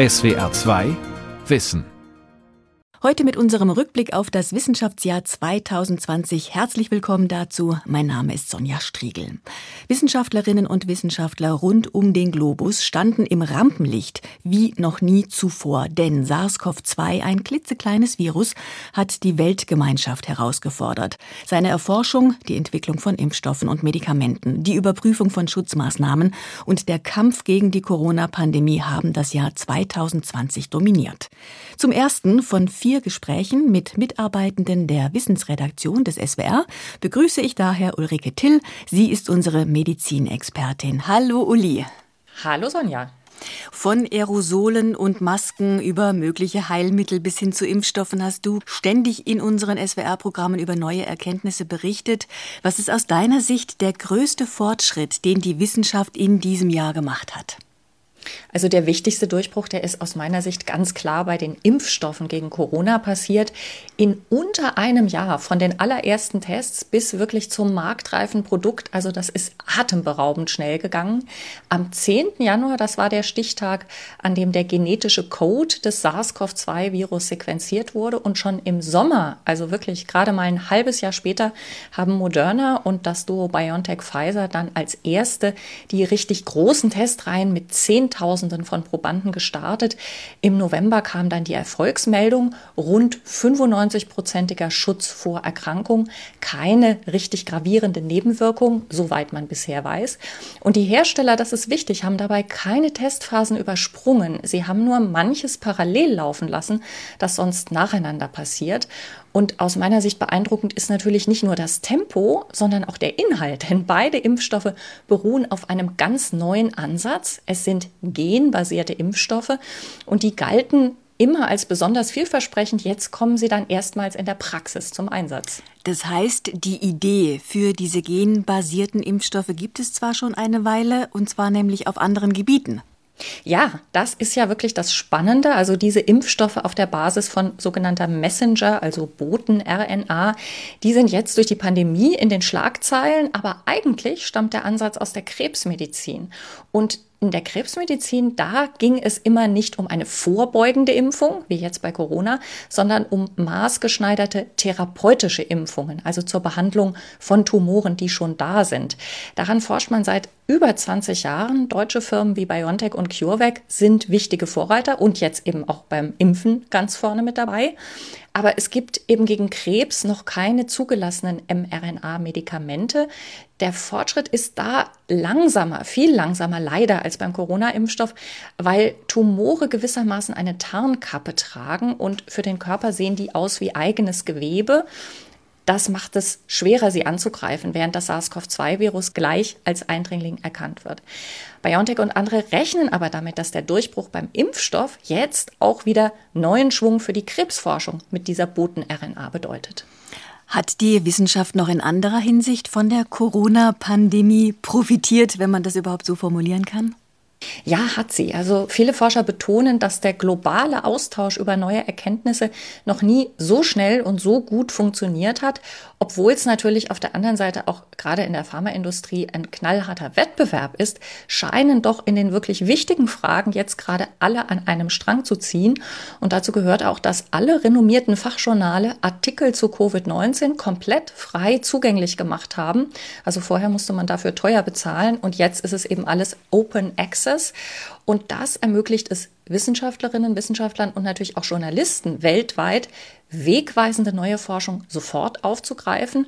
SWR 2 Wissen Heute mit unserem Rückblick auf das Wissenschaftsjahr 2020. Herzlich willkommen dazu. Mein Name ist Sonja Striegel. Wissenschaftlerinnen und Wissenschaftler rund um den Globus standen im Rampenlicht wie noch nie zuvor, denn SARS-CoV-2, ein klitzekleines Virus, hat die Weltgemeinschaft herausgefordert. Seine Erforschung, die Entwicklung von Impfstoffen und Medikamenten, die Überprüfung von Schutzmaßnahmen und der Kampf gegen die Corona-Pandemie haben das Jahr 2020 dominiert. Zum ersten von vier vier Gesprächen mit Mitarbeitenden der Wissensredaktion des SWR begrüße ich daher Ulrike Till. Sie ist unsere Medizinexpertin. Hallo Uli. Hallo Sonja. Von Aerosolen und Masken über mögliche Heilmittel bis hin zu Impfstoffen hast du ständig in unseren SWR-Programmen über neue Erkenntnisse berichtet. Was ist aus deiner Sicht der größte Fortschritt, den die Wissenschaft in diesem Jahr gemacht hat? Also der wichtigste Durchbruch, der ist aus meiner Sicht ganz klar bei den Impfstoffen gegen Corona passiert. In unter einem Jahr von den allerersten Tests bis wirklich zum marktreifen Produkt. Also das ist atemberaubend schnell gegangen. Am 10. Januar, das war der Stichtag, an dem der genetische Code des SARS-CoV-2-Virus sequenziert wurde. Und schon im Sommer, also wirklich gerade mal ein halbes Jahr später, haben Moderna und das Duo BioNTech Pfizer dann als erste die richtig großen Testreihen mit 10.000 Zehntausenden von Probanden gestartet. Im November kam dann die Erfolgsmeldung, rund 95-prozentiger Schutz vor Erkrankung, keine richtig gravierende Nebenwirkung, soweit man bisher weiß. Und die Hersteller, das ist wichtig, haben dabei keine Testphasen übersprungen. Sie haben nur manches parallel laufen lassen, das sonst nacheinander passiert. Und aus meiner Sicht beeindruckend ist natürlich nicht nur das Tempo, sondern auch der Inhalt. Denn beide Impfstoffe beruhen auf einem ganz neuen Ansatz. Es sind genbasierte Impfstoffe und die galten immer als besonders vielversprechend. Jetzt kommen sie dann erstmals in der Praxis zum Einsatz. Das heißt, die Idee für diese genbasierten Impfstoffe gibt es zwar schon eine Weile, und zwar nämlich auf anderen Gebieten. Ja, das ist ja wirklich das Spannende. Also diese Impfstoffe auf der Basis von sogenannter Messenger, also Boten-RNA, die sind jetzt durch die Pandemie in den Schlagzeilen, aber eigentlich stammt der Ansatz aus der Krebsmedizin. Und in der Krebsmedizin, da ging es immer nicht um eine vorbeugende Impfung, wie jetzt bei Corona, sondern um maßgeschneiderte therapeutische Impfungen, also zur Behandlung von Tumoren, die schon da sind. Daran forscht man seit über 20 Jahren. Deutsche Firmen wie BioNTech und CureVac sind wichtige Vorreiter und jetzt eben auch beim Impfen ganz vorne mit dabei. Aber es gibt eben gegen Krebs noch keine zugelassenen mRNA-Medikamente. Der Fortschritt ist da langsamer, viel langsamer leider als beim Corona-Impfstoff, weil Tumore gewissermaßen eine Tarnkappe tragen und für den Körper sehen die aus wie eigenes Gewebe. Das macht es schwerer, sie anzugreifen, während das SARS-CoV-2-Virus gleich als Eindringling erkannt wird. BioNTech und andere rechnen aber damit, dass der Durchbruch beim Impfstoff jetzt auch wieder neuen Schwung für die Krebsforschung mit dieser Boten-RNA bedeutet. Hat die Wissenschaft noch in anderer Hinsicht von der Corona-Pandemie profitiert, wenn man das überhaupt so formulieren kann? Ja, hat sie. Also viele Forscher betonen, dass der globale Austausch über neue Erkenntnisse noch nie so schnell und so gut funktioniert hat, obwohl es natürlich auf der anderen Seite auch gerade in der Pharmaindustrie ein knallharter Wettbewerb ist, scheinen doch in den wirklich wichtigen Fragen jetzt gerade alle an einem Strang zu ziehen. Und dazu gehört auch, dass alle renommierten Fachjournale Artikel zu Covid-19 komplett frei zugänglich gemacht haben. Also vorher musste man dafür teuer bezahlen und jetzt ist es eben alles Open Access Access. Und das ermöglicht es Wissenschaftlerinnen, Wissenschaftlern und natürlich auch Journalisten weltweit, wegweisende neue Forschung sofort aufzugreifen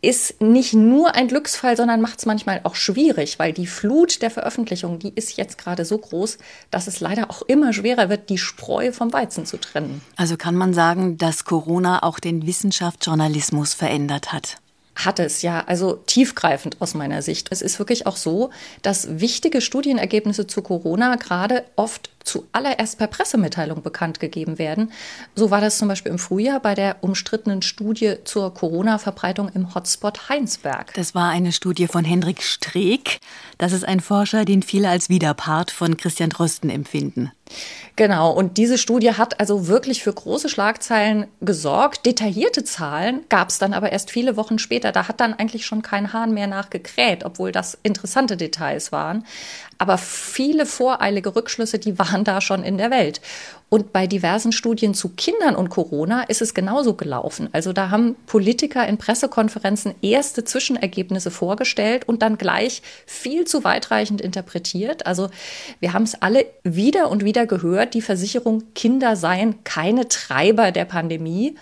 ist nicht nur ein Glücksfall, sondern macht es manchmal auch schwierig, weil die Flut der Veröffentlichungen, die ist jetzt gerade so groß, dass es leider auch immer schwerer wird, die Spreu vom Weizen zu trennen. Also kann man sagen, dass Corona auch den Wissenschaftsjournalismus verändert hat hat es ja, also tiefgreifend aus meiner Sicht. Es ist wirklich auch so, dass wichtige Studienergebnisse zu Corona gerade oft zuallererst per Pressemitteilung bekannt gegeben werden. So war das zum Beispiel im Frühjahr bei der umstrittenen Studie zur Corona-Verbreitung im Hotspot Heinsberg. Das war eine Studie von Hendrik Streeck. Das ist ein Forscher, den viele als Widerpart von Christian Drosten empfinden. Genau, und diese Studie hat also wirklich für große Schlagzeilen gesorgt. Detaillierte Zahlen gab es dann aber erst viele Wochen später. Da hat dann eigentlich schon kein Hahn mehr nachgekräht, obwohl das interessante Details waren. Aber viele voreilige Rückschlüsse, die waren da schon in der Welt. Und bei diversen Studien zu Kindern und Corona ist es genauso gelaufen. Also da haben Politiker in Pressekonferenzen erste Zwischenergebnisse vorgestellt und dann gleich viel zu weitreichend interpretiert. Also wir haben es alle wieder und wieder gehört, die Versicherung, Kinder seien keine Treiber der Pandemie.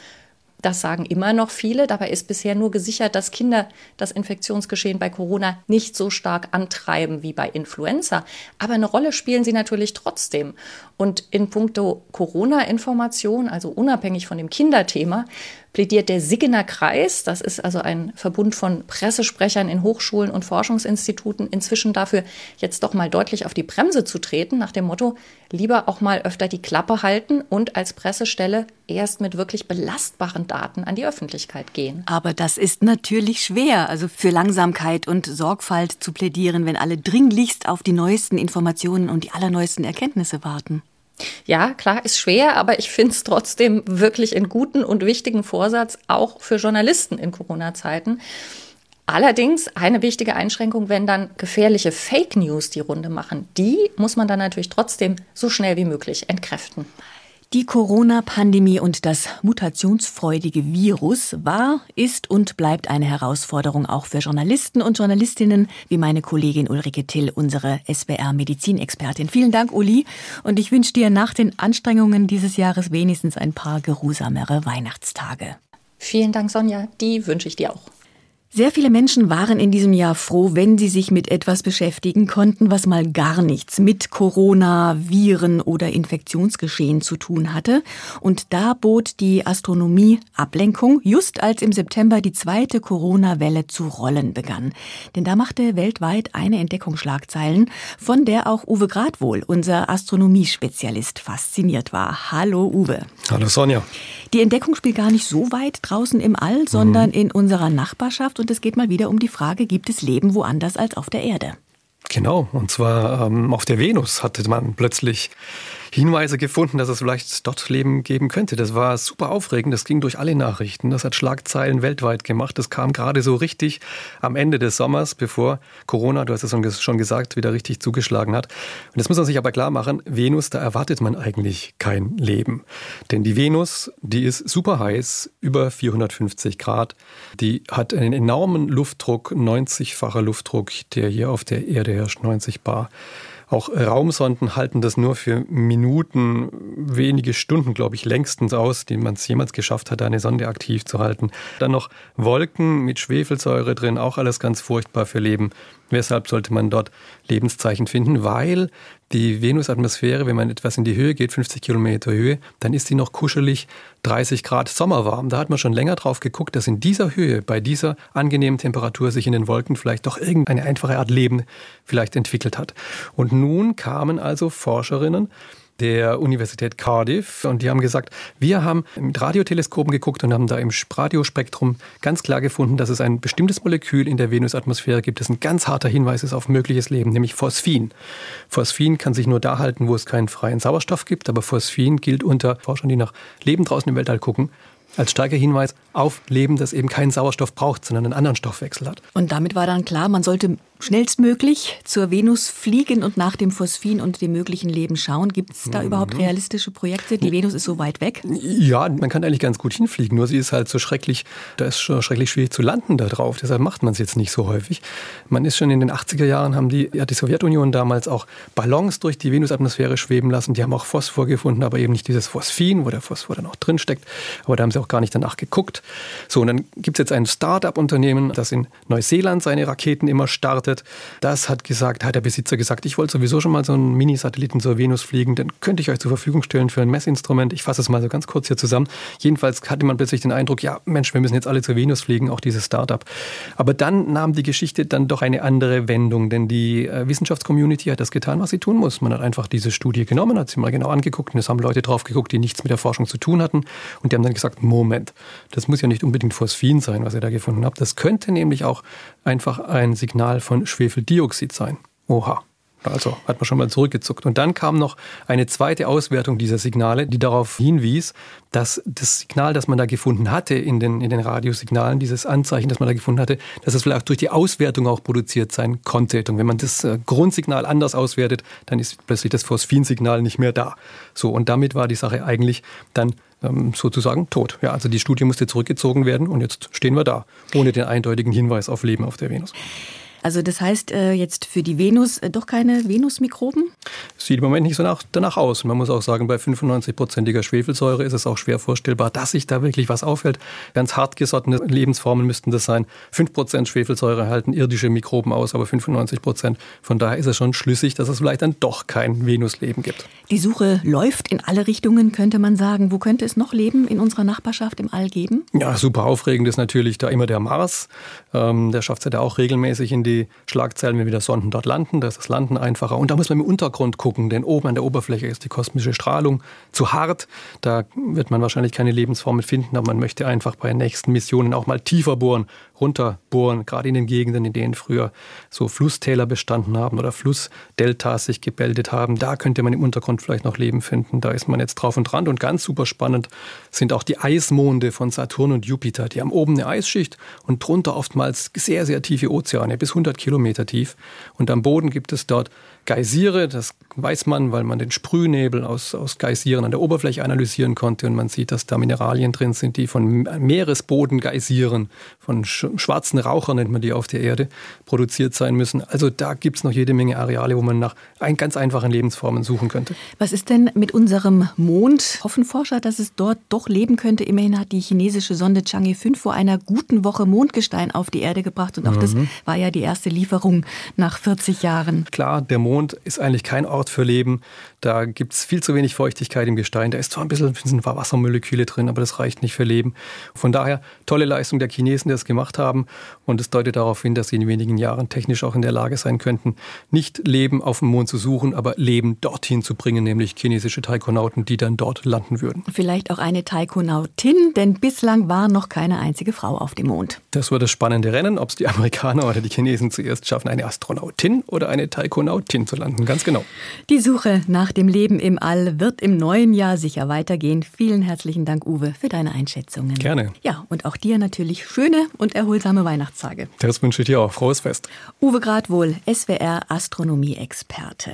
Das sagen immer noch viele. Dabei ist bisher nur gesichert, dass Kinder das Infektionsgeschehen bei Corona nicht so stark antreiben wie bei Influenza. Aber eine Rolle spielen sie natürlich trotzdem. Und in puncto Corona-Information, also unabhängig von dem Kinderthema, plädiert der Siggener Kreis, das ist also ein Verbund von Pressesprechern in Hochschulen und Forschungsinstituten, inzwischen dafür, jetzt doch mal deutlich auf die Bremse zu treten, nach dem Motto, lieber auch mal öfter die Klappe halten und als Pressestelle erst mit wirklich belastbaren Daten an die Öffentlichkeit gehen. Aber das ist natürlich schwer, also für Langsamkeit und Sorgfalt zu plädieren, wenn alle dringlichst auf die neuesten Informationen und die allerneuesten Erkenntnisse warten. Ja, klar, ist schwer, aber ich finde es trotzdem wirklich einen guten und wichtigen Vorsatz, auch für Journalisten in Corona-Zeiten. Allerdings eine wichtige Einschränkung, wenn dann gefährliche Fake News die Runde machen. Die muss man dann natürlich trotzdem so schnell wie möglich entkräften. Die Corona-Pandemie und das mutationsfreudige Virus war, ist und bleibt eine Herausforderung auch für Journalisten und Journalistinnen, wie meine Kollegin Ulrike Till, unsere SWR-Medizinexpertin. Vielen Dank, Uli. Und ich wünsche dir nach den Anstrengungen dieses Jahres wenigstens ein paar geruhsamere Weihnachtstage. Vielen Dank, Sonja. Die wünsche ich dir auch. Sehr viele Menschen waren in diesem Jahr froh, wenn sie sich mit etwas beschäftigen konnten, was mal gar nichts mit Corona, Viren oder Infektionsgeschehen zu tun hatte. Und da bot die Astronomie Ablenkung, just als im September die zweite Corona-Welle zu rollen begann. Denn da machte weltweit eine Entdeckung Schlagzeilen, von der auch Uwe Gradwohl, unser Astronomiespezialist, fasziniert war. Hallo Uwe. Hallo Sonja. Die Entdeckung spielt gar nicht so weit draußen im All, sondern mhm. in unserer Nachbarschaft und es geht mal wieder um die Frage, gibt es Leben woanders als auf der Erde? Genau, und zwar ähm, auf der Venus hatte man plötzlich Hinweise gefunden, dass es vielleicht dort Leben geben könnte. Das war super aufregend. Das ging durch alle Nachrichten. Das hat Schlagzeilen weltweit gemacht. Das kam gerade so richtig am Ende des Sommers, bevor Corona, du hast es schon gesagt, wieder richtig zugeschlagen hat. Und jetzt muss man sich aber klar machen, Venus, da erwartet man eigentlich kein Leben. Denn die Venus, die ist super heiß, über 450 Grad. Die hat einen enormen Luftdruck, 90-facher Luftdruck, der hier auf der Erde herrscht, 90 Bar. Auch Raumsonden halten das nur für Minuten, wenige Stunden, glaube ich, längstens aus, die man es jemals geschafft hat, eine Sonde aktiv zu halten. Dann noch Wolken mit Schwefelsäure drin, auch alles ganz furchtbar für Leben. Weshalb sollte man dort Lebenszeichen finden? Weil die Venusatmosphäre, wenn man etwas in die Höhe geht, 50 Kilometer Höhe, dann ist die noch kuschelig 30 Grad sommerwarm. Da hat man schon länger drauf geguckt, dass in dieser Höhe, bei dieser angenehmen Temperatur sich in den Wolken vielleicht doch irgendeine einfache Art Leben vielleicht entwickelt hat. Und nun kamen also Forscherinnen, der Universität Cardiff und die haben gesagt, wir haben mit Radioteleskopen geguckt und haben da im Radiospektrum ganz klar gefunden, dass es ein bestimmtes Molekül in der Venusatmosphäre gibt, das ein ganz harter Hinweis ist auf mögliches Leben, nämlich Phosphin. Phosphin kann sich nur da halten, wo es keinen freien Sauerstoff gibt, aber Phosphin gilt unter Forschern, die nach Leben draußen im Weltall gucken, als starker Hinweis auf Leben, das eben keinen Sauerstoff braucht, sondern einen anderen Stoffwechsel hat. Und damit war dann klar, man sollte schnellstmöglich zur Venus fliegen und nach dem Phosphin und dem möglichen Leben schauen. Gibt es da mhm. überhaupt realistische Projekte? Die Venus ist so weit weg. Ja, man kann eigentlich ganz gut hinfliegen, nur sie ist halt so schrecklich, da ist schon schrecklich schwierig zu landen da drauf. Deshalb macht man es jetzt nicht so häufig. Man ist schon in den 80er Jahren, haben die, ja, die Sowjetunion damals auch Ballons durch die Venusatmosphäre schweben lassen. Die haben auch Phosphor gefunden, aber eben nicht dieses Phosphin, wo der Phosphor dann auch drin steckt. Aber da haben sie auch gar nicht danach geguckt. So, und dann gibt es jetzt ein Start-up-Unternehmen, das in Neuseeland seine Raketen immer startet getestet. Das hat gesagt, hat der Besitzer gesagt, ich wollte sowieso schon mal so einen Mini-Satelliten zur Venus fliegen, den könnte ich euch zur Verfügung stellen für ein Messinstrument. Ich fasse es mal so ganz kurz hier zusammen. Jedenfalls hatte man plötzlich den Eindruck, ja, Mensch, wir müssen jetzt alle zur Venus fliegen, auch dieses Startup. Aber dann nahm die Geschichte dann doch eine andere Wendung, denn die äh, Wissenschaftscommunity hat das getan, was sie tun muss. Man hat einfach diese Studie genommen, hat sie mal genau angeguckt und es haben Leute drauf geguckt, die nichts mit der Forschung zu tun hatten und die haben dann gesagt, Moment, das muss ja nicht unbedingt Phosphin sein, was ihr da gefunden habt. Das könnte nämlich auch einfach ein Signal von Schwefeldioxid sein. Oha. Also hat man schon mal zurückgezuckt. Und dann kam noch eine zweite Auswertung dieser Signale, die darauf hinwies, dass das Signal, das man da gefunden hatte in den, in den Radiosignalen, dieses Anzeichen, das man da gefunden hatte, dass es vielleicht durch die Auswertung auch produziert sein konnte. Und wenn man das äh, Grundsignal anders auswertet, dann ist plötzlich das Phosphinsignal nicht mehr da. So, und damit war die Sache eigentlich dann ähm, sozusagen tot. Ja, also die Studie musste zurückgezogen werden und jetzt stehen wir da, ohne den eindeutigen Hinweis auf Leben auf der Venus. Also das heißt äh, jetzt für die Venus äh, doch keine Venusmikroben? Sieht im Moment nicht so nach, danach aus. Man muss auch sagen, bei 95-prozentiger Schwefelsäure ist es auch schwer vorstellbar, dass sich da wirklich was auffällt. Ganz hartgesottene Lebensformen müssten das sein. 5% Schwefelsäure halten irdische Mikroben aus, aber 95 Prozent. Von daher ist es schon schlüssig, dass es vielleicht dann doch kein Venusleben gibt. Die Suche läuft in alle Richtungen, könnte man sagen. Wo könnte es noch Leben in unserer Nachbarschaft im All geben? Ja, super aufregend ist natürlich da immer der Mars. Ähm, der schafft es ja auch regelmäßig in die die Schlagzeilen, wenn wieder Sonden dort landen. Da ist das Landen einfacher. Und da muss man im Untergrund gucken, denn oben an der Oberfläche ist die kosmische Strahlung zu hart. Da wird man wahrscheinlich keine Lebensformen finden, aber man möchte einfach bei nächsten Missionen auch mal tiefer bohren, runterbohren, gerade in den Gegenden, in denen früher so Flusstäler bestanden haben oder Flussdeltas sich gebildet haben. Da könnte man im Untergrund vielleicht noch Leben finden. Da ist man jetzt drauf und dran. Und ganz super spannend sind auch die Eismonde von Saturn und Jupiter. Die haben oben eine Eisschicht und drunter oftmals sehr, sehr tiefe Ozeane, bis 100 Kilometer tief. Und am Boden gibt es dort Geysire, das weiß man, weil man den Sprühnebel aus, aus Geysiren an der Oberfläche analysieren konnte und man sieht, dass da Mineralien drin sind, die von Meeresboden Geysiren, von schwarzen Rauchern nennt man die auf der Erde, produziert sein müssen. Also da gibt es noch jede Menge Areale, wo man nach ein, ganz einfachen Lebensformen suchen könnte. Was ist denn mit unserem Mond? Hoffen Forscher, dass es dort doch leben könnte? Immerhin hat die chinesische Sonde Chang'e 5 vor einer guten Woche Mondgestein auf die Erde gebracht und auch mhm. das war ja die erste Lieferung nach 40 Jahren. Klar, der Mond Mond ist eigentlich kein Ort für Leben. Da gibt es viel zu wenig Feuchtigkeit im Gestein. Da ist zwar ein bisschen, ein bisschen Wassermoleküle drin, aber das reicht nicht für Leben. Von daher tolle Leistung der Chinesen, die das gemacht haben. Und es deutet darauf hin, dass sie in wenigen Jahren technisch auch in der Lage sein könnten, nicht Leben auf dem Mond zu suchen, aber Leben dorthin zu bringen, nämlich chinesische Taikonauten, die dann dort landen würden. Vielleicht auch eine Taikonautin, denn bislang war noch keine einzige Frau auf dem Mond. Das wird das spannende Rennen, ob es die Amerikaner oder die Chinesen zuerst schaffen, eine Astronautin oder eine Taikonautin Leben zu landen, ganz genau. Die Suche nach dem Leben im All wird im neuen Jahr sicher weitergehen. Vielen herzlichen Dank, Uwe, für deine Einschätzungen. Gerne. Ja, und auch dir natürlich schöne und erholsame Weihnachtstage. Das wünsche ich dir auch. Frohes Fest. Uwe Gradwohl, SWR Astronomie-Experte.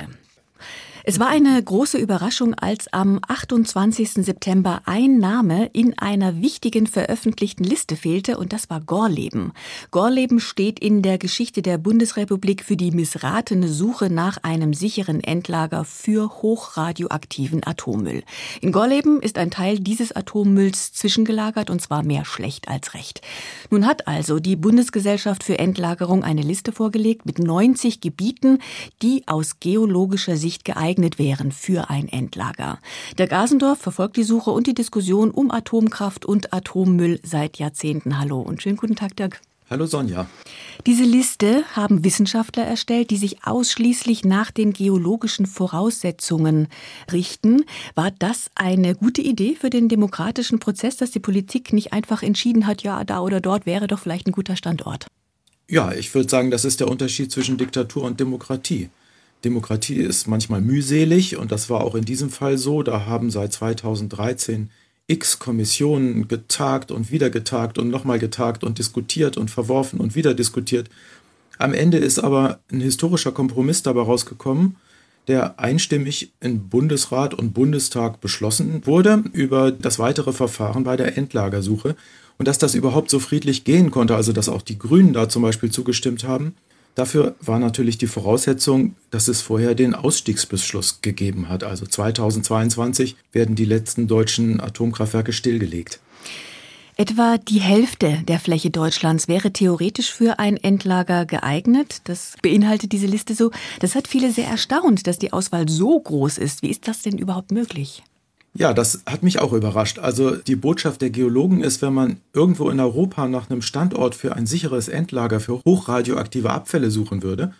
Es war eine große Überraschung, als am 28. September ein Name in einer wichtigen veröffentlichten Liste fehlte, und das war Gorleben. Gorleben steht in der Geschichte der Bundesrepublik für die missratene Suche nach einem sicheren Endlager für hochradioaktiven Atommüll. In Gorleben ist ein Teil dieses Atommülls zwischengelagert, und zwar mehr schlecht als recht. Nun hat also die Bundesgesellschaft für Endlagerung eine Liste vorgelegt mit 90 Gebieten, die aus geologischer Sicht geeignet geeignet wären für ein Endlager. Der Gasendorf verfolgt die Suche und die Diskussion um Atomkraft und Atommüll seit Jahrzehnten. Hallo und schönen guten Tag, Dirk. Hallo Sonja. Diese Liste haben Wissenschaftler erstellt, die sich ausschließlich nach den geologischen Voraussetzungen richten. War das eine gute Idee für den demokratischen Prozess, dass die Politik nicht einfach entschieden hat, ja, da oder dort wäre doch vielleicht ein guter Standort? Ja, ich würde sagen, das ist der Unterschied zwischen Diktatur und Demokratie. Demokratie ist manchmal mühselig und das war auch in diesem Fall so. Da haben seit 2013 x Kommissionen getagt und wieder getagt und nochmal getagt und diskutiert und verworfen und wieder diskutiert. Am Ende ist aber ein historischer Kompromiss dabei rausgekommen, der einstimmig in Bundesrat und Bundestag beschlossen wurde über das weitere Verfahren bei der Endlagersuche. Und dass das überhaupt so friedlich gehen konnte, also dass auch die Grünen da zum Beispiel zugestimmt haben, Dafür war natürlich die Voraussetzung, dass es vorher den Ausstiegsbeschluss gegeben hat. Also 2022 werden die letzten deutschen Atomkraftwerke stillgelegt. Etwa die Hälfte der Fläche Deutschlands wäre theoretisch für ein Endlager geeignet. Das beinhaltet diese Liste so. Das hat viele sehr erstaunt, dass die Auswahl so groß ist. Wie ist das denn überhaupt möglich? Ja, das hat mich auch überrascht. Also die Botschaft der Geologen ist, wenn man irgendwo in Europa nach einem Standort für ein sicheres Endlager für hochradioaktive Abfälle suchen würde,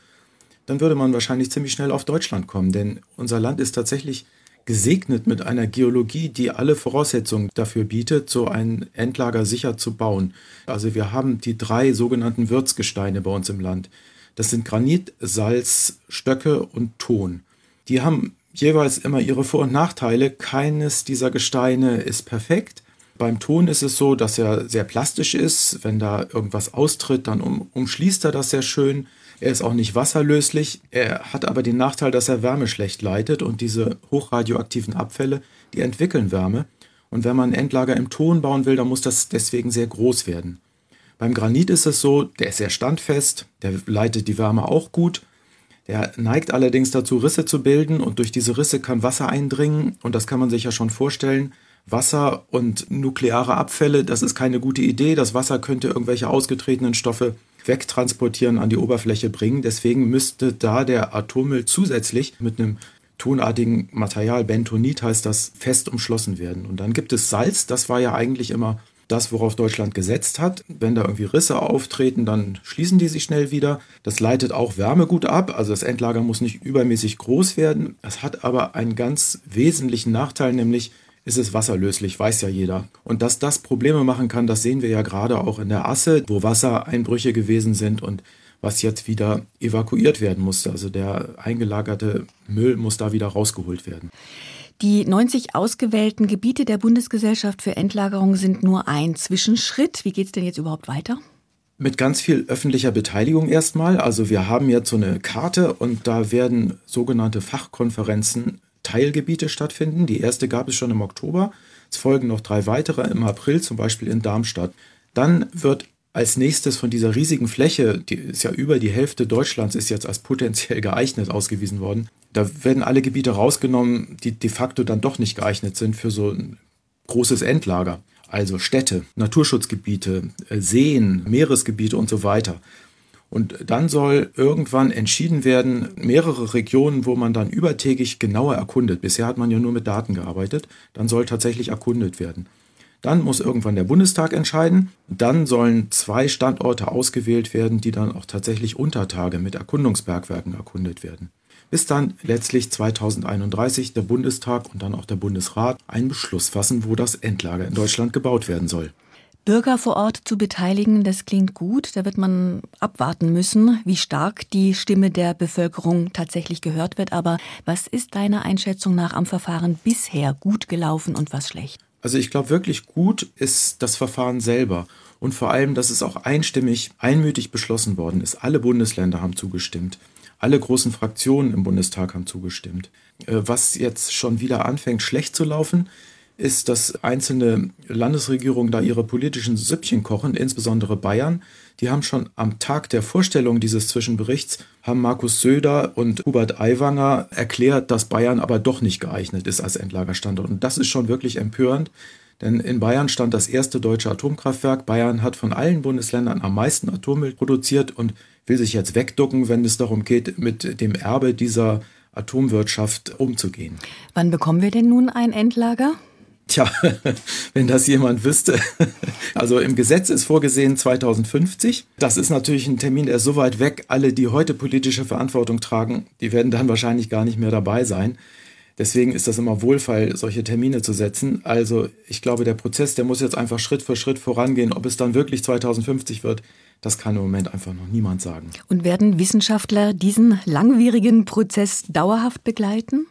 dann würde man wahrscheinlich ziemlich schnell auf Deutschland kommen. Denn unser Land ist tatsächlich gesegnet mit einer Geologie, die alle Voraussetzungen dafür bietet, so ein Endlager sicher zu bauen. Also wir haben die drei sogenannten Würzgesteine bei uns im Land. Das sind Granit, Salz, Stöcke und Ton. Die haben jeweils immer ihre Vor- und Nachteile. Keines dieser Gesteine ist perfekt. Beim Ton ist es so, dass er sehr plastisch ist. Wenn da irgendwas austritt, dann um, umschließt er das sehr schön. Er ist auch nicht wasserlöslich. Er hat aber den Nachteil, dass er Wärme schlecht leitet und diese hochradioaktiven Abfälle, die entwickeln Wärme. Und wenn man ein Endlager im Ton bauen will, dann muss das deswegen sehr groß werden. Beim Granit ist es so, der ist sehr standfest, der leitet die Wärme auch gut. Der neigt allerdings dazu, Risse zu bilden und durch diese Risse kann Wasser eindringen und das kann man sich ja schon vorstellen. Wasser und nukleare Abfälle, das ist keine gute Idee. Das Wasser könnte irgendwelche ausgetretenen Stoffe wegtransportieren, an die Oberfläche bringen. Deswegen müsste da der Atommüll zusätzlich mit einem tonartigen Material, Bentonit heißt das, fest umschlossen werden. Und dann gibt es Salz, das war ja eigentlich immer das, worauf Deutschland gesetzt hat. Wenn da irgendwie Risse auftreten, dann schließen die sich schnell wieder. Das leitet auch Wärme gut ab, also das Endlager muss nicht übermäßig groß werden. Es hat aber einen ganz wesentlichen Nachteil, nämlich ist es wasserlöslich, weiß ja jeder. Und dass das Probleme machen kann, das sehen wir ja gerade auch in der Asse, wo Wassereinbrüche gewesen sind und was jetzt wieder evakuiert werden musste. Also der eingelagerte Müll muss da wieder rausgeholt werden. Die 90 ausgewählten Gebiete der Bundesgesellschaft für Endlagerung sind nur ein Zwischenschritt. Wie geht es denn jetzt überhaupt weiter? Mit ganz viel öffentlicher Beteiligung erstmal. Also wir haben jetzt so eine Karte und da werden sogenannte Fachkonferenzen Teilgebiete stattfinden. Die erste gab es schon im Oktober. Es folgen noch drei weitere im April, zum Beispiel in Darmstadt. Dann wird als nächstes von dieser riesigen Fläche, die ist ja über die Hälfte Deutschlands, ist jetzt als potenziell geeignet ausgewiesen worden. Da werden alle Gebiete rausgenommen, die de facto dann doch nicht geeignet sind für so ein großes Endlager. Also Städte, Naturschutzgebiete, äh, Seen, Meeresgebiete und so weiter. Und dann soll irgendwann entschieden werden, mehrere Regionen, wo man dann übertägig genauer erkundet. Bisher hat man ja nur mit Daten gearbeitet. Dann soll tatsächlich erkundet werden. Dann muss irgendwann der Bundestag entscheiden. Dann sollen zwei Standorte ausgewählt werden, die dann auch tatsächlich unter Tage mit Erkundungsbergwerken erkundet werden. Bis dann letztlich 2031 der Bundestag und dann auch der Bundesrat einen Beschluss fassen, wo das Endlager in Deutschland gebaut werden soll. Bürger vor Ort zu beteiligen, das klingt gut. Da wird man abwarten müssen, wie stark die Stimme der Bevölkerung tatsächlich gehört wird. Aber was ist deiner Einschätzung nach am Verfahren bisher gut gelaufen und was schlecht? Also ich glaube wirklich gut ist das Verfahren selber und vor allem, dass es auch einstimmig, einmütig beschlossen worden ist. Alle Bundesländer haben zugestimmt. Alle großen Fraktionen im Bundestag haben zugestimmt. Äh, was jetzt schon wieder anfängt schlecht zu laufen, ist, dass einzelne Landesregierungen da ihre politischen Süppchen kochen, insbesondere Bayern. Die haben schon am Tag der Vorstellung dieses Zwischenberichts, haben Markus Söder und Hubert Aiwanger erklärt, dass Bayern aber doch nicht geeignet ist als Endlagerstandort. Und das ist schon wirklich empörend, denn in Bayern stand das erste deutsche Atomkraftwerk. Bayern hat von allen Bundesländern am meisten Atommüll produziert und will sich jetzt wegducken, wenn es darum geht, mit dem Erbe dieser Atomwirtschaft umzugehen. Wann bekommen wir denn nun ein Endlager? Tja, wenn das jemand wüsste. Also im Gesetz ist vorgesehen 2050. Das ist natürlich ein Termin, der ist so weit weg. Alle, die heute politische Verantwortung tragen, die werden dann wahrscheinlich gar nicht mehr dabei sein. Deswegen ist das immer wohlfeil, solche Termine zu setzen. Also ich glaube, der Prozess, der muss jetzt einfach Schritt für Schritt vorangehen. Ob es dann wirklich 2050 wird, das kann im Moment einfach noch niemand sagen. Und werden Wissenschaftler diesen langwierigen Prozess dauerhaft begleiten?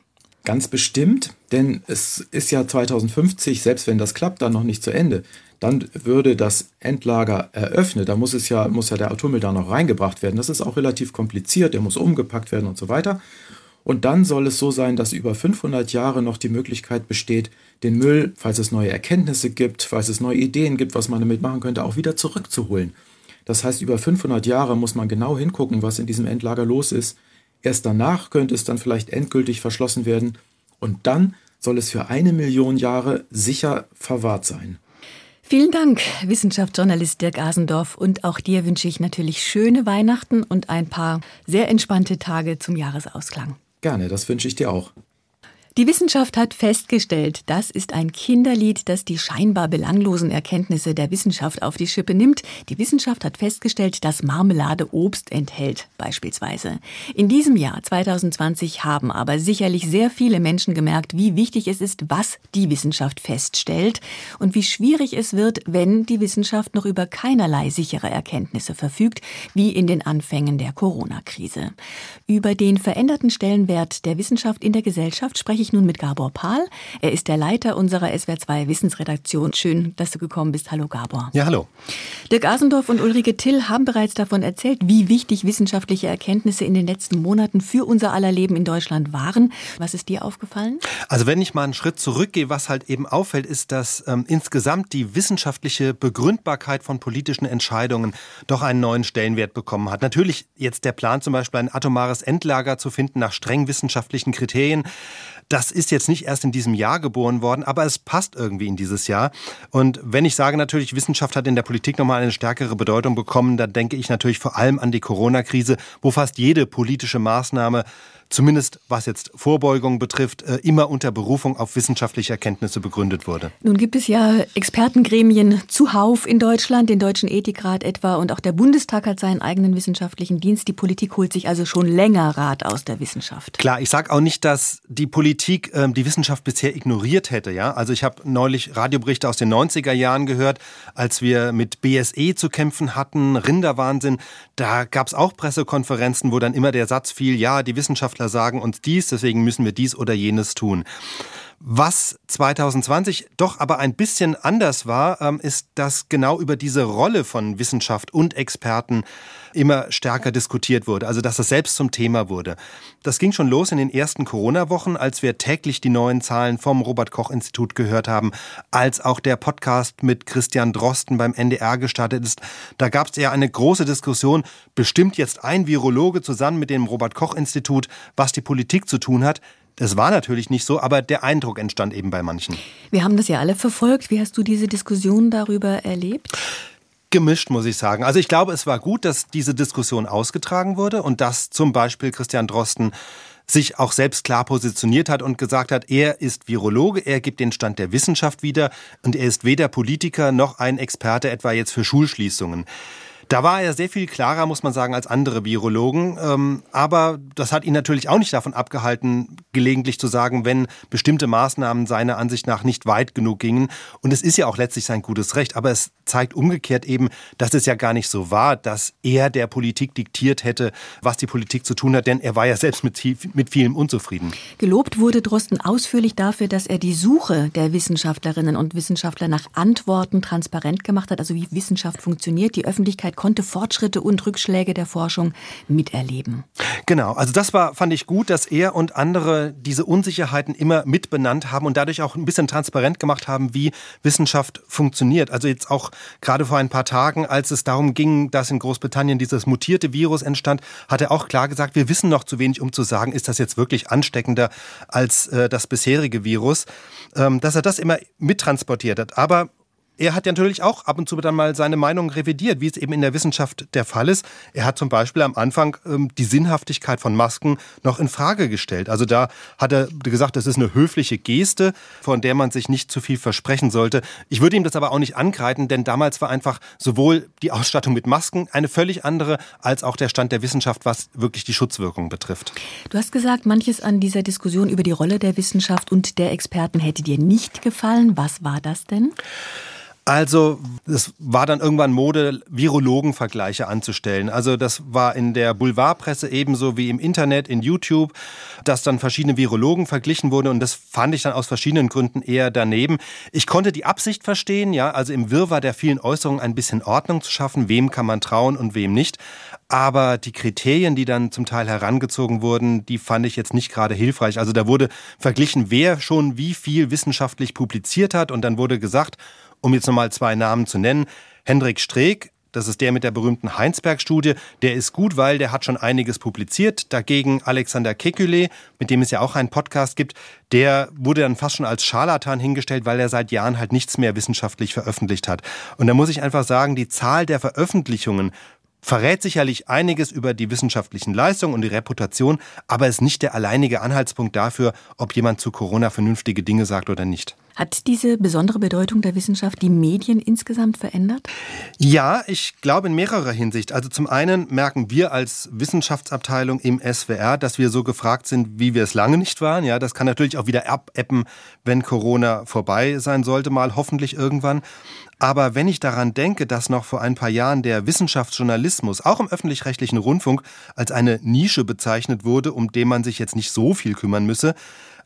Ganz bestimmt, denn es ist ja 2050, selbst wenn das klappt, dann noch nicht zu Ende. Dann würde das Endlager eröffnet, da muss es ja, muss ja der Atommüll da noch reingebracht werden. Das ist auch relativ kompliziert, der muss umgepackt werden und so weiter. Und dann soll es so sein, dass über 500 Jahre noch die Möglichkeit besteht, den Müll, falls es neue Erkenntnisse gibt, falls es neue Ideen gibt, was man damit machen könnte, auch wieder zurückzuholen. Das heißt, über 500 Jahre muss man genau hingucken, was in diesem Endlager los ist Erst danach könnte es dann vielleicht endgültig verschlossen werden und dann soll es für eine Million Jahre sicher verwahrt sein. Vielen Dank, Wissenschaftsjournalist Dirk Asendorf. Und auch dir wünsche ich natürlich schöne Weihnachten und ein paar sehr entspannte Tage zum Jahresausklang. Gerne, das wünsche ich dir auch. Die Wissenschaft hat festgestellt, das ist ein Kinderlied, das die scheinbar belanglosen Erkenntnisse der Wissenschaft auf die Schippe nimmt. Die Wissenschaft hat festgestellt, dass Marmelade Obst enthält, beispielsweise. In diesem Jahr 2020 haben aber sicherlich sehr viele Menschen gemerkt, wie wichtig es ist, was die Wissenschaft feststellt und wie schwierig es wird, wenn die Wissenschaft noch über keinerlei sichere Erkenntnisse verfügt, wie in den Anfängen der Corona-Krise. Über den veränderten Stellenwert der Wissenschaft in der Gesellschaft spreche ich ich nun mit Gabor Pahl. Er ist der Leiter unserer SWR2 Wissensredaktion. Schön, dass du gekommen bist. Hallo Gabor. Ja, hallo. Dirk Asendorf und Ulrike Till haben bereits davon erzählt, wie wichtig wissenschaftliche Erkenntnisse in den letzten Monaten für unser aller Leben in Deutschland waren. Was ist dir aufgefallen? Also wenn ich mal einen Schritt zurückgehe, was halt eben auffällt, ist, dass ähm, insgesamt die wissenschaftliche Begründbarkeit von politischen Entscheidungen doch einen neuen Stellenwert bekommen hat. Natürlich jetzt der Plan zum Beispiel ein atomares Endlager zu finden nach streng wissenschaftlichen Kriterien. Das ist jetzt nicht erst in diesem Jahr geboren worden, aber es passt irgendwie in dieses Jahr. Und wenn ich sage natürlich, Wissenschaft hat in der Politik nochmal eine stärkere Bedeutung bekommen, dann denke ich natürlich vor allem an die Corona-Krise, wo fast jede politische Maßnahme zumindest was jetzt Vorbeugung betrifft, äh, immer unter Berufung auf wissenschaftliche Erkenntnisse begründet wurde. Nun gibt es ja Expertengremien zuhauf in Deutschland, den Deutschen Ethikrat etwa, und auch der Bundestag hat seinen eigenen wissenschaftlichen Dienst. Die Politik holt sich also schon länger Rat aus der Wissenschaft. Klar, ich sage auch nicht, dass die Politik ähm, die Wissenschaft bisher ignoriert hätte. Ja? Also ich habe neulich Radioberichte aus den 90er Jahren gehört, als wir mit BSE zu kämpfen hatten, Rinderwahnsinn. Da gab es auch Pressekonferenzen, wo dann immer der Satz fiel, ja, die Wissenschaft Wissenschaftler sagen uns dies, deswegen müssen wir dies oder jenes tun. Was 2020 doch aber ein bisschen anders war, ähm, ist, dass genau über diese Rolle von Wissenschaft und Experten immer stärker diskutiert wurde, also dass das selbst zum Thema wurde. Das ging schon los in den ersten Corona-Wochen, als wir täglich die neuen Zahlen vom Robert Koch-Institut gehört haben, als auch der Podcast mit Christian Drosten beim NDR gestartet ist. Da gab es eher eine große Diskussion, bestimmt jetzt ein Virologe zusammen mit dem Robert Koch-Institut, was die Politik zu tun hat. Das war natürlich nicht so, aber der Eindruck entstand eben bei manchen. Wir haben das ja alle verfolgt. Wie hast du diese Diskussion darüber erlebt? Gemischt, muss ich sagen. Also ich glaube, es war gut, dass diese Diskussion ausgetragen wurde und dass zum Beispiel Christian Drosten sich auch selbst klar positioniert hat und gesagt hat, er ist Virologe, er gibt den Stand der Wissenschaft wieder und er ist weder Politiker noch ein Experte etwa jetzt für Schulschließungen. Da war er sehr viel klarer, muss man sagen, als andere Virologen. Ähm, aber das hat ihn natürlich auch nicht davon abgehalten, gelegentlich zu sagen, wenn bestimmte Maßnahmen seiner Ansicht nach nicht weit genug gingen. Und es ist ja auch letztlich sein gutes Recht. Aber es zeigt umgekehrt eben, dass es ja gar nicht so war, dass er der Politik diktiert hätte, was die Politik zu tun hat. Denn er war ja selbst mit, mit vielem unzufrieden. Gelobt wurde Drosten ausführlich dafür, dass er die Suche der Wissenschaftlerinnen und Wissenschaftler nach Antworten transparent gemacht hat. Also wie Wissenschaft funktioniert. Die Öffentlichkeit konnte Fortschritte und Rückschläge der Forschung miterleben. Genau, also das war, fand ich gut, dass er und andere diese Unsicherheiten immer mitbenannt haben und dadurch auch ein bisschen transparent gemacht haben, wie Wissenschaft funktioniert. Also jetzt auch gerade vor ein paar Tagen, als es darum ging, dass in Großbritannien dieses mutierte Virus entstand, hat er auch klar gesagt, wir wissen noch zu wenig, um zu sagen, ist das jetzt wirklich ansteckender als äh, das bisherige Virus. Ähm, dass er das immer mittransportiert hat. Aber er hat ja natürlich auch ab und zu dann mal seine Meinung revidiert, wie es eben in der Wissenschaft der Fall ist. Er hat zum Beispiel am Anfang ähm, die Sinnhaftigkeit von Masken noch in Frage gestellt. Also da hat er gesagt, das ist eine höfliche Geste, von der man sich nicht zu viel versprechen sollte. Ich würde ihm das aber auch nicht angreifen, denn damals war einfach sowohl die Ausstattung mit Masken eine völlig andere, als auch der Stand der Wissenschaft, was wirklich die Schutzwirkung betrifft. Du hast gesagt, manches an dieser Diskussion über die Rolle der Wissenschaft und der Experten hätte dir nicht gefallen. Was war das denn? Also, es war dann irgendwann Mode, Virologenvergleiche anzustellen. Also, das war in der Boulevardpresse ebenso wie im Internet, in YouTube, dass dann verschiedene Virologen verglichen wurden und das fand ich dann aus verschiedenen Gründen eher daneben. Ich konnte die Absicht verstehen, ja, also im Wirrwarr der vielen Äußerungen ein bisschen Ordnung zu schaffen, wem kann man trauen und wem nicht. Aber die Kriterien, die dann zum Teil herangezogen wurden, die fand ich jetzt nicht gerade hilfreich. Also da wurde verglichen, wer schon wie viel wissenschaftlich publiziert hat und dann wurde gesagt, um jetzt nochmal zwei Namen zu nennen. Hendrik Streeck, das ist der mit der berühmten Heinsberg-Studie. Der ist gut, weil der hat schon einiges publiziert. Dagegen Alexander Kekulé, mit dem es ja auch einen Podcast gibt, der wurde dann fast schon als Scharlatan hingestellt, weil er seit Jahren halt nichts mehr wissenschaftlich veröffentlicht hat. Und da muss ich einfach sagen, die Zahl der Veröffentlichungen verrät sicherlich einiges über die wissenschaftlichen Leistungen und die Reputation, aber ist nicht der alleinige Anhaltspunkt dafür, ob jemand zu Corona vernünftige Dinge sagt oder nicht. Hat diese besondere Bedeutung der Wissenschaft die Medien insgesamt verändert? Ja, ich glaube in mehrerer Hinsicht. Also zum einen merken wir als Wissenschaftsabteilung im SWR, dass wir so gefragt sind, wie wir es lange nicht waren. Ja, das kann natürlich auch wieder abappen, wenn Corona vorbei sein sollte, mal hoffentlich irgendwann. Aber wenn ich daran denke, dass noch vor ein paar Jahren der Wissenschaftsjournalismus auch im öffentlich-rechtlichen Rundfunk als eine Nische bezeichnet wurde, um den man sich jetzt nicht so viel kümmern müsse,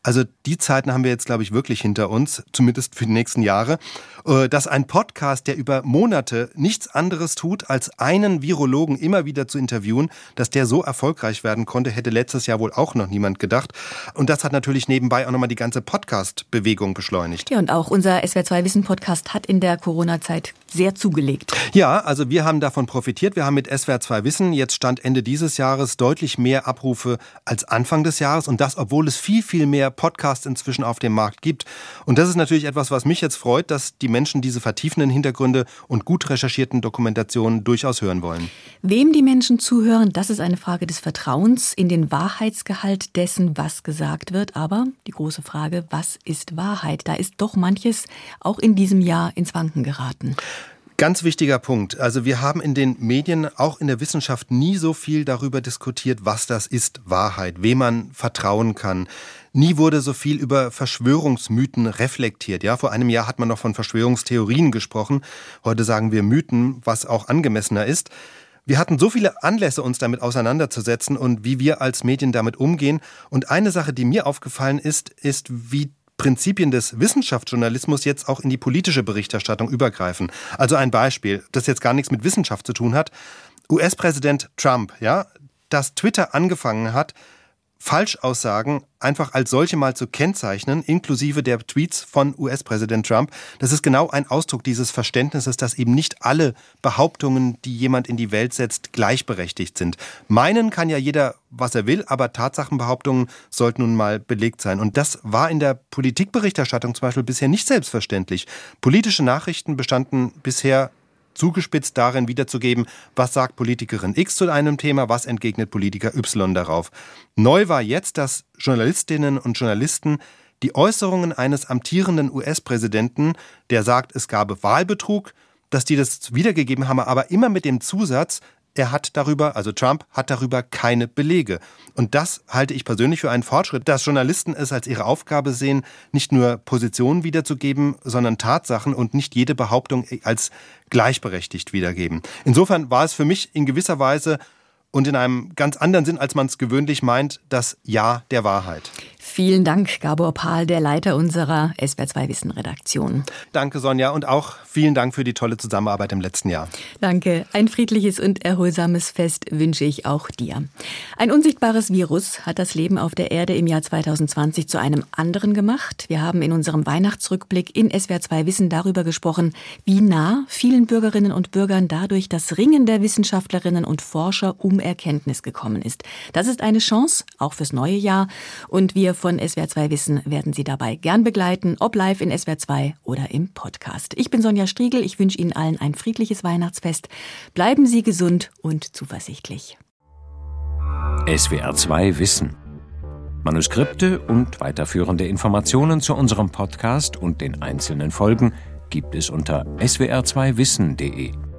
also die Zeiten haben wir jetzt, glaube ich, wirklich hinter uns, zumindest für die nächsten Jahre, äh, dass ein Podcast, der über Monate nichts anderes tut, als einen Virologen immer wieder zu interviewen, dass der so erfolgreich werden konnte, hätte letztes Jahr wohl auch noch niemand gedacht. Und das hat natürlich nebenbei auch nochmal die ganze Podcast-Bewegung beschleunigt. Ja, und auch unser SWR2 Wissen Podcast hat in der Corona-Zeit sehr zugelegt. Ja, also wir haben davon profitiert. Wir haben mit SWR2 Wissen jetzt Stand Ende dieses Jahres deutlich mehr Abrufe als Anfang des Jahres und das, obwohl es viel, viel mehr Podcasts inzwischen auf dem Markt gibt. Und das ist natürlich etwas, was mich jetzt freut, dass die Menschen diese vertiefenden Hintergründe und gut recherchierten Dokumentationen durchaus hören wollen. Wem die Menschen zuhören, das ist eine Frage des Vertrauens in den Wahrheitsgehalt dessen, was gesagt wird. Aber die große Frage, was ist Wahrheit? Da ist doch manches auch in diesem Jahr ins Wanken geraten. Ganz wichtiger Punkt. Also wir haben in den Medien, auch in der Wissenschaft, nie so viel darüber diskutiert, was das ist, Wahrheit, wem man vertrauen kann. Nie wurde so viel über Verschwörungsmythen reflektiert. Ja, vor einem Jahr hat man noch von Verschwörungstheorien gesprochen. Heute sagen wir Mythen, was auch angemessener ist. Wir hatten so viele Anlässe, uns damit auseinanderzusetzen und wie wir als Medien damit umgehen. Und eine Sache, die mir aufgefallen ist, ist, wie Prinzipien des Wissenschaftsjournalismus jetzt auch in die politische Berichterstattung übergreifen. Also ein Beispiel, das jetzt gar nichts mit Wissenschaft zu tun hat. US-Präsident Trump, ja, dass Twitter angefangen hat, Falschaussagen einfach als solche mal zu kennzeichnen, inklusive der Tweets von US-Präsident Trump. Das ist genau ein Ausdruck dieses Verständnisses, dass eben nicht alle Behauptungen, die jemand in die Welt setzt, gleichberechtigt sind. Meinen kann ja jeder, was er will, aber Tatsachenbehauptungen sollten nun mal belegt sein. Und das war in der Politikberichterstattung zum Beispiel bisher nicht selbstverständlich. Politische Nachrichten bestanden bisher zugespitzt darin wiederzugeben, was sagt Politikerin X zu einem Thema, was entgegnet Politiker Y darauf. Neu war jetzt, dass Journalistinnen und Journalisten die Äußerungen eines amtierenden US-Präsidenten, der sagt, es gab Wahlbetrug, dass die das wiedergegeben haben, aber immer mit dem Zusatz, er hat darüber, also Trump hat darüber keine Belege. Und das halte ich persönlich für einen Fortschritt, dass Journalisten es als ihre Aufgabe sehen, nicht nur Positionen wiederzugeben, sondern Tatsachen und nicht jede Behauptung als gleichberechtigt wiedergeben. Insofern war es für mich in gewisser Weise und in einem ganz anderen Sinn, als man es gewöhnlich meint, das Ja der Wahrheit. Vielen Dank, Gabor Pahl, der Leiter unserer SWR2 Wissen Redaktion. Danke, Sonja, und auch vielen Dank für die tolle Zusammenarbeit im letzten Jahr. Danke. Ein friedliches und erholsames Fest wünsche ich auch dir. Ein unsichtbares Virus hat das Leben auf der Erde im Jahr 2020 zu einem anderen gemacht. Wir haben in unserem Weihnachtsrückblick in SWR2 Wissen darüber gesprochen, wie nah vielen Bürgerinnen und Bürgern dadurch das Ringen der Wissenschaftlerinnen und Forscher um Erkenntnis gekommen ist. Das ist eine Chance, auch fürs neue Jahr. Und wir von SWR2 Wissen werden Sie dabei gern begleiten, ob live in SWR2 oder im Podcast. Ich bin Sonja Striegel. Ich wünsche Ihnen allen ein friedliches Weihnachtsfest. Bleiben Sie gesund und zuversichtlich. SWR2 Wissen. Manuskripte und weiterführende Informationen zu unserem Podcast und den einzelnen Folgen gibt es unter swr2wissen.de.